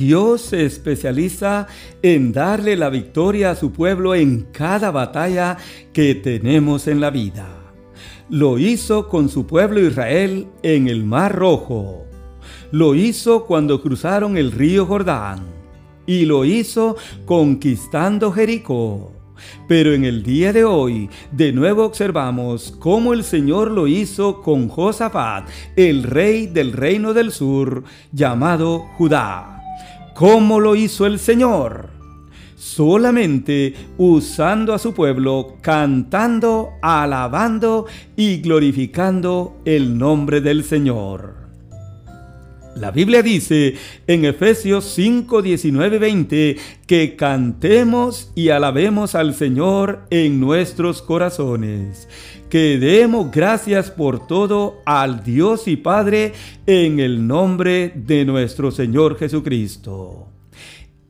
Dios se especializa en darle la victoria a su pueblo en cada batalla que tenemos en la vida. Lo hizo con su pueblo Israel en el Mar Rojo. Lo hizo cuando cruzaron el río Jordán. Y lo hizo conquistando Jericó. Pero en el día de hoy, de nuevo observamos cómo el Señor lo hizo con Josafat, el rey del reino del sur, llamado Judá. ¿Cómo lo hizo el Señor? Solamente usando a su pueblo, cantando, alabando y glorificando el nombre del Señor. La Biblia dice en Efesios 5, 19, 20 que cantemos y alabemos al Señor en nuestros corazones, que demos gracias por todo al Dios y Padre en el nombre de nuestro Señor Jesucristo.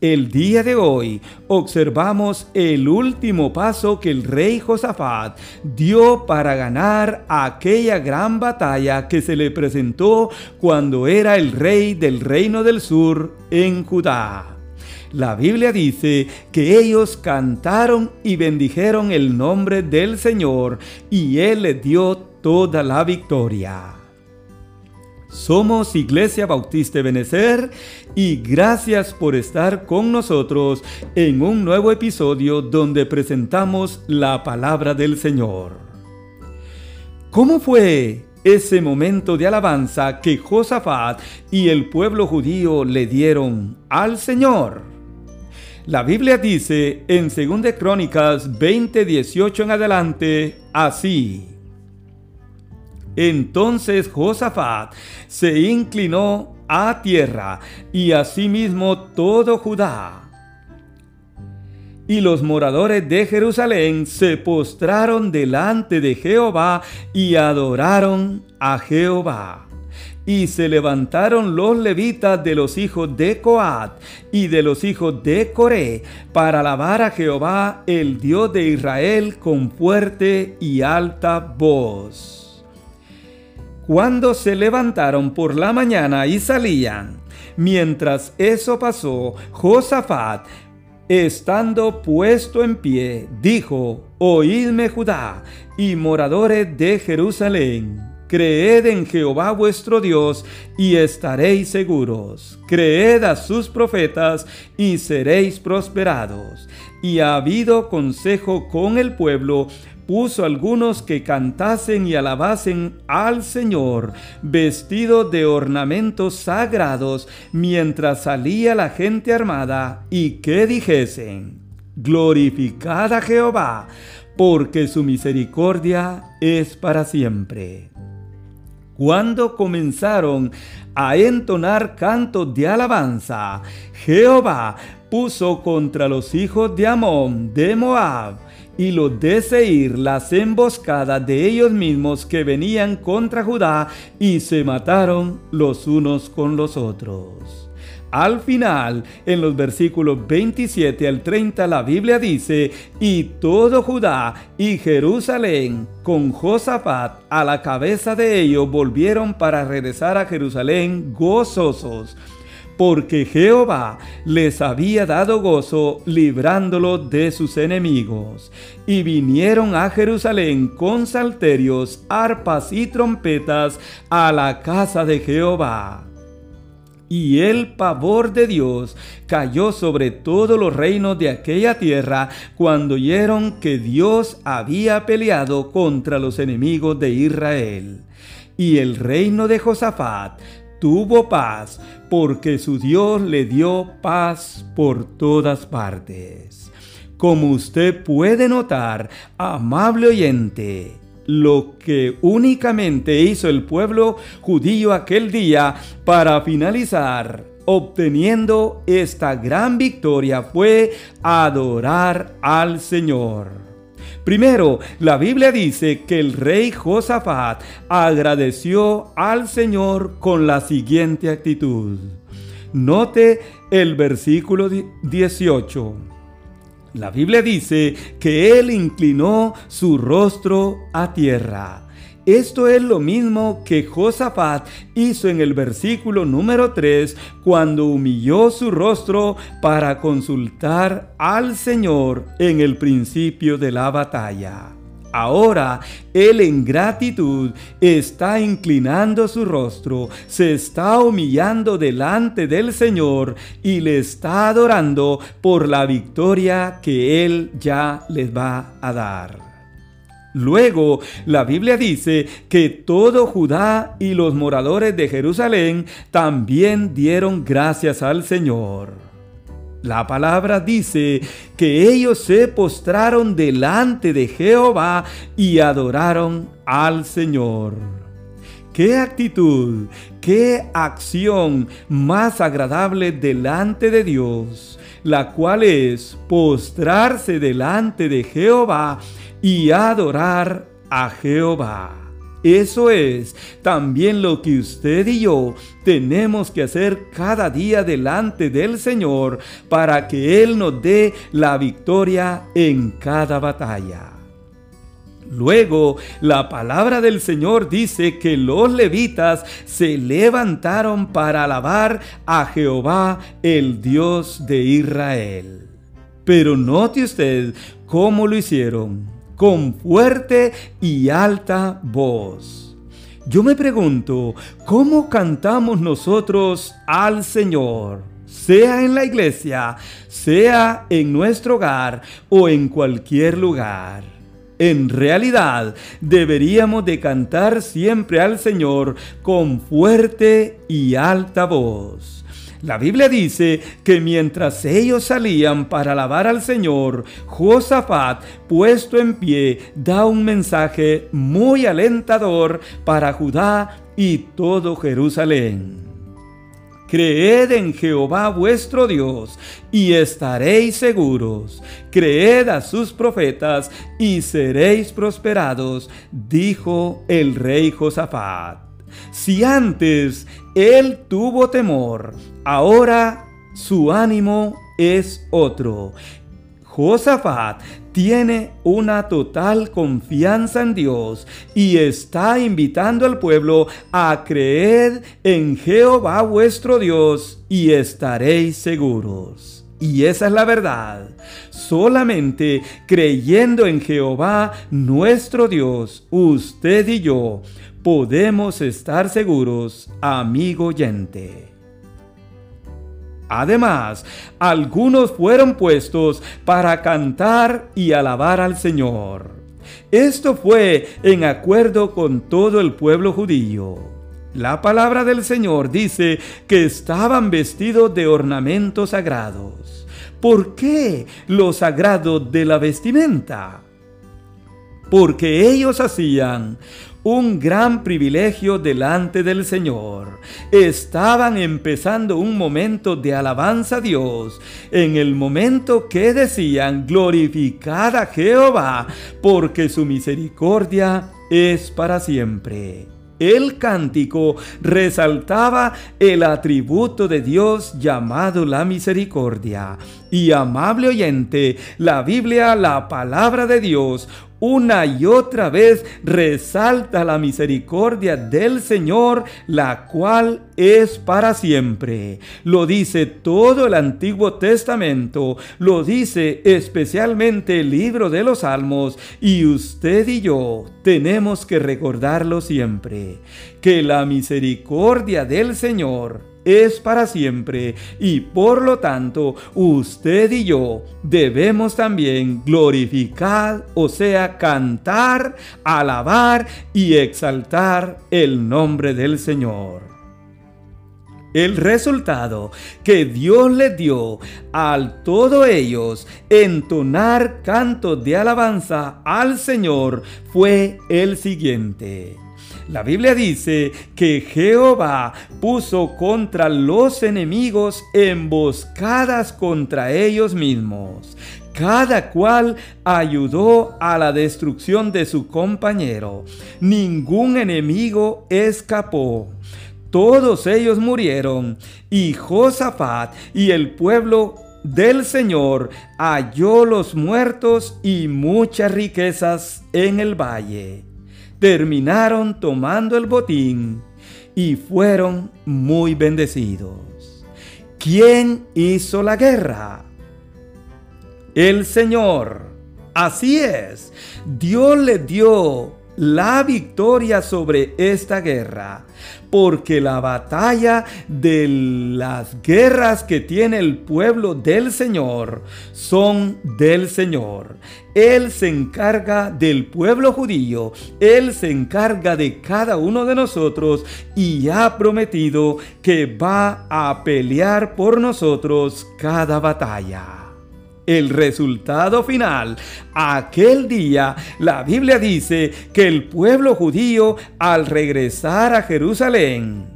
El día de hoy observamos el último paso que el rey Josafat dio para ganar aquella gran batalla que se le presentó cuando era el rey del reino del sur en Judá. La Biblia dice que ellos cantaron y bendijeron el nombre del Señor y Él les dio toda la victoria. Somos Iglesia Bautista Benecer y gracias por estar con nosotros en un nuevo episodio donde presentamos la palabra del Señor. ¿Cómo fue ese momento de alabanza que Josafat y el pueblo judío le dieron al Señor? La Biblia dice en 2 Crónicas 20, 18 en adelante, así. Entonces Josafat se inclinó a tierra y asimismo todo Judá. Y los moradores de Jerusalén se postraron delante de Jehová y adoraron a Jehová. Y se levantaron los levitas de los hijos de Coat y de los hijos de Coré para alabar a Jehová, el Dios de Israel, con fuerte y alta voz. Cuando se levantaron por la mañana y salían, mientras eso pasó, Josafat, estando puesto en pie, dijo, Oídme Judá y moradores de Jerusalén. Creed en Jehová vuestro Dios y estaréis seguros. Creed a sus profetas y seréis prosperados. Y ha habido consejo con el pueblo puso algunos que cantasen y alabasen al Señor, vestidos de ornamentos sagrados, mientras salía la gente armada, y que dijesen, Glorificad a Jehová, porque su misericordia es para siempre. Cuando comenzaron a entonar cantos de alabanza, Jehová puso contra los hijos de Amón, de Moab, y los de Seir las emboscadas de ellos mismos que venían contra Judá y se mataron los unos con los otros. Al final, en los versículos 27 al 30, la Biblia dice, y todo Judá y Jerusalén, con Josafat a la cabeza de ellos, volvieron para regresar a Jerusalén gozosos porque Jehová les había dado gozo librándolo de sus enemigos. Y vinieron a Jerusalén con salterios, arpas y trompetas a la casa de Jehová. Y el pavor de Dios cayó sobre todos los reinos de aquella tierra cuando oyeron que Dios había peleado contra los enemigos de Israel. Y el reino de Josafat tuvo paz porque su Dios le dio paz por todas partes. Como usted puede notar, amable oyente, lo que únicamente hizo el pueblo judío aquel día para finalizar obteniendo esta gran victoria fue adorar al Señor. Primero, la Biblia dice que el rey Josafat agradeció al Señor con la siguiente actitud. Note el versículo 18. La Biblia dice que él inclinó su rostro a tierra Esto es lo mismo que Josafat hizo en el versículo número 3 cuando humilló su rostro para consultar al Señor en el principio de la batalla. Ahora él en gratitud está inclinando su rostro, se está humillando delante del Señor y le está adorando por la victoria que él ya les va a dar. Luego, la Biblia dice que todo Judá y los moradores de Jerusalén también dieron gracias al Señor. La palabra dice que ellos se postraron delante de Jehová y adoraron al Señor. Qué actitud, qué acción más agradable delante de Dios, la cual es postrarse delante de Jehová y adorar a Jehová. Eso es también lo que usted y yo tenemos que hacer cada día delante del Señor para que Él nos dé la victoria en cada batalla. Luego, la palabra del Señor dice que los levitas se levantaron para alabar a Jehová, el Dios de Israel. Pero note usted cómo lo hicieron con fuerte y alta voz. Yo me pregunto, ¿cómo cantamos nosotros al Señor? Sea en la iglesia, sea en nuestro hogar o en cualquier lugar. En realidad, deberíamos de cantar siempre al Señor con fuerte y alta voz. La Biblia dice que mientras ellos salían para alabar al Señor, Josafat, puesto en pie, da un mensaje muy alentador para Judá y todo Jerusalén. Creed en Jehová vuestro Dios y estaréis seguros. Creed a sus profetas y seréis prosperados, dijo el rey Josafat. Si antes él tuvo temor, ahora su ánimo es otro. Josafat tiene una total confianza en Dios y está invitando al pueblo a creer en Jehová vuestro Dios y estaréis seguros. Y esa es la verdad. Solamente creyendo en Jehová nuestro Dios, usted y yo podemos estar seguros, amigo oyente. Además, algunos fueron puestos para cantar y alabar al Señor. Esto fue en acuerdo con todo el pueblo judío. La palabra del Señor dice que estaban vestidos de ornamentos sagrados. ¿Por qué lo sagrado de la vestimenta? Porque ellos hacían un gran privilegio delante del Señor. Estaban empezando un momento de alabanza a Dios, en el momento que decían, glorificad a Jehová, porque su misericordia es para siempre. El cántico resaltaba el atributo de Dios llamado la misericordia. Y amable oyente, la Biblia, la palabra de Dios, una y otra vez resalta la misericordia del Señor, la cual es para siempre. Lo dice todo el Antiguo Testamento, lo dice especialmente el libro de los Salmos, y usted y yo tenemos que recordarlo siempre, que la misericordia del Señor es para siempre y por lo tanto usted y yo debemos también glorificar, o sea, cantar, alabar y exaltar el nombre del Señor. El resultado que Dios les dio al todos ellos entonar cantos de alabanza al Señor fue el siguiente. La Biblia dice que Jehová puso contra los enemigos emboscadas contra ellos mismos. Cada cual ayudó a la destrucción de su compañero. Ningún enemigo escapó. Todos ellos murieron y Josafat y el pueblo del Señor halló los muertos y muchas riquezas en el valle. Terminaron tomando el botín y fueron muy bendecidos. ¿Quién hizo la guerra? El Señor. Así es, Dios le dio la victoria sobre esta guerra, porque la batalla de las guerras que tiene el pueblo del Señor son del Señor. Él se encarga del pueblo judío, Él se encarga de cada uno de nosotros y ha prometido que va a pelear por nosotros cada batalla el resultado final. Aquel día la Biblia dice que el pueblo judío al regresar a Jerusalén,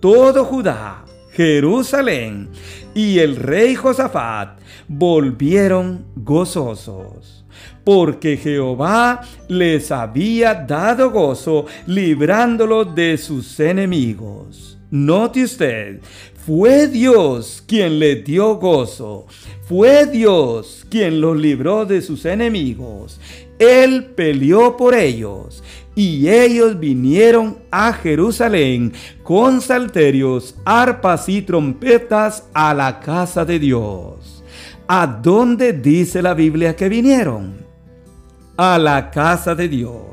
todo Judá, Jerusalén y el rey Josafat volvieron gozosos porque Jehová les había dado gozo librándolos de sus enemigos. Note usted, fue Dios quien les dio gozo. Fue Dios quien los libró de sus enemigos. Él peleó por ellos y ellos vinieron a Jerusalén con salterios, arpas y trompetas a la casa de Dios. ¿A dónde dice la Biblia que vinieron? A la casa de Dios.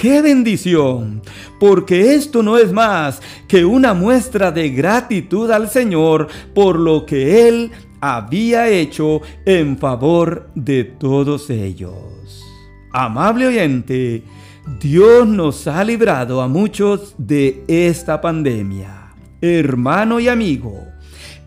¡Qué bendición! Porque esto no es más que una muestra de gratitud al Señor por lo que Él había hecho en favor de todos ellos. Amable oyente, Dios nos ha librado a muchos de esta pandemia. Hermano y amigo,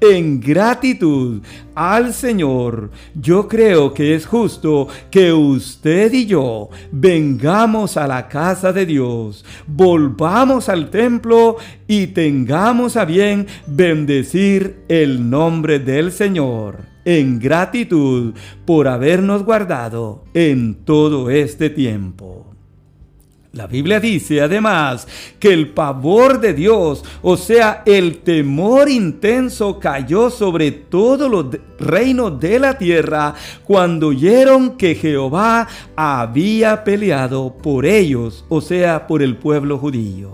en gratitud al Señor, yo creo que es justo que usted y yo vengamos a la casa de Dios, volvamos al templo y tengamos a bien bendecir el nombre del Señor en gratitud por habernos guardado en todo este tiempo. La Biblia dice además que el pavor de Dios, o sea, el temor intenso cayó sobre todos los reinos de la tierra cuando oyeron que Jehová había peleado por ellos, o sea, por el pueblo judío.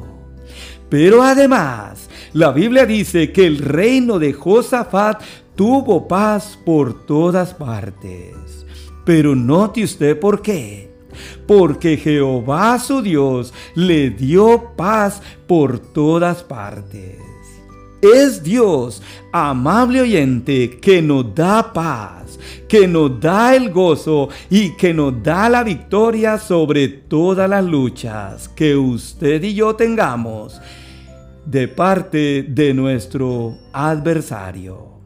Pero además, la Biblia dice que el reino de Josafat tuvo paz por todas partes. Pero note usted por qué porque Jehová su Dios le dio paz por todas partes. Es Dios, amable oyente, que nos da paz, que nos da el gozo y que nos da la victoria sobre todas las luchas que usted y yo tengamos de parte de nuestro adversario.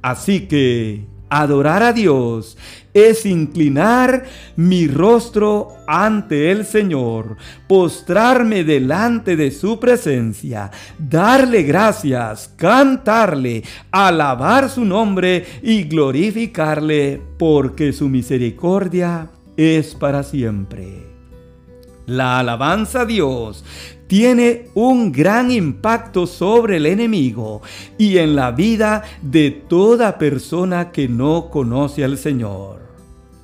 Así que Adorar a Dios es inclinar mi rostro ante el Señor, postrarme delante de su presencia, darle gracias, cantarle, alabar su nombre y glorificarle, porque su misericordia es para siempre. La alabanza a Dios tiene un gran impacto sobre el enemigo y en la vida de toda persona que no conoce al Señor.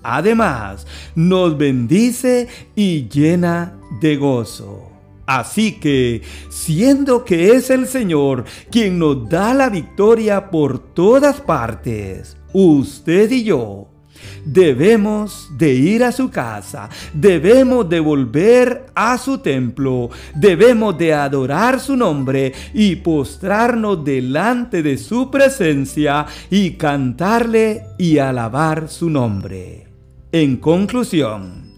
Además, nos bendice y llena de gozo. Así que, siendo que es el Señor quien nos da la victoria por todas partes, usted y yo Debemos de ir a su casa, debemos de volver a su templo, debemos de adorar su nombre y postrarnos delante de su presencia y cantarle y alabar su nombre. En conclusión,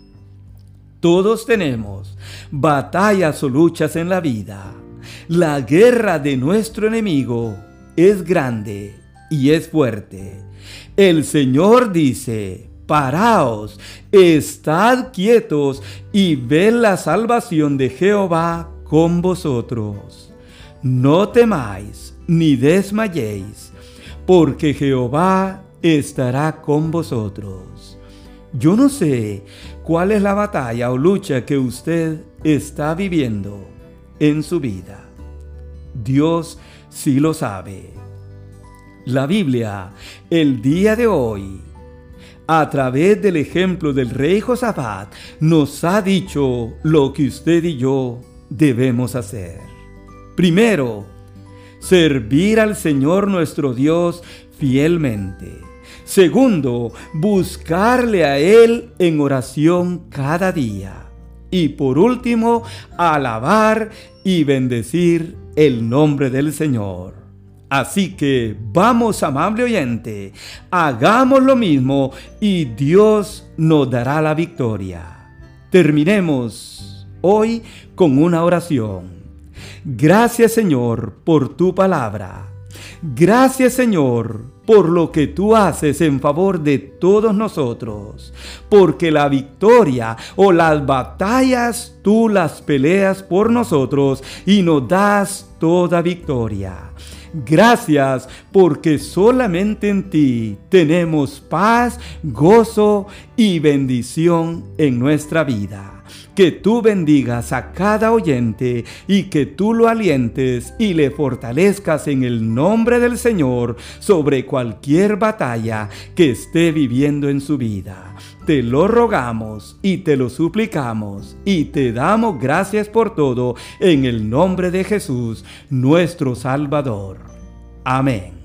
todos tenemos batallas o luchas en la vida. La guerra de nuestro enemigo es grande y es fuerte. El Señor dice, paraos, estad quietos y ved la salvación de Jehová con vosotros. No temáis ni desmayéis, porque Jehová estará con vosotros. Yo no sé cuál es la batalla o lucha que usted está viviendo en su vida. Dios sí lo sabe. La Biblia, el día de hoy, a través del ejemplo del rey Josafat, nos ha dicho lo que usted y yo debemos hacer. Primero, servir al Señor nuestro Dios fielmente. Segundo, buscarle a Él en oración cada día. Y por último, alabar y bendecir el nombre del Señor. Así que vamos, amable oyente, hagamos lo mismo y Dios nos dará la victoria. Terminemos hoy con una oración. Gracias Señor por tu palabra. Gracias Señor por lo que tú haces en favor de todos nosotros, porque la victoria o las batallas tú las peleas por nosotros y nos das toda victoria. Gracias porque solamente en ti tenemos paz, gozo y bendición en nuestra vida. Que tú bendigas a cada oyente y que tú lo alientes y le fortalezcas en el nombre del Señor sobre cualquier batalla que esté viviendo en su vida. Te lo rogamos y te lo suplicamos y te damos gracias por todo en el nombre de Jesús, nuestro Salvador. Amén.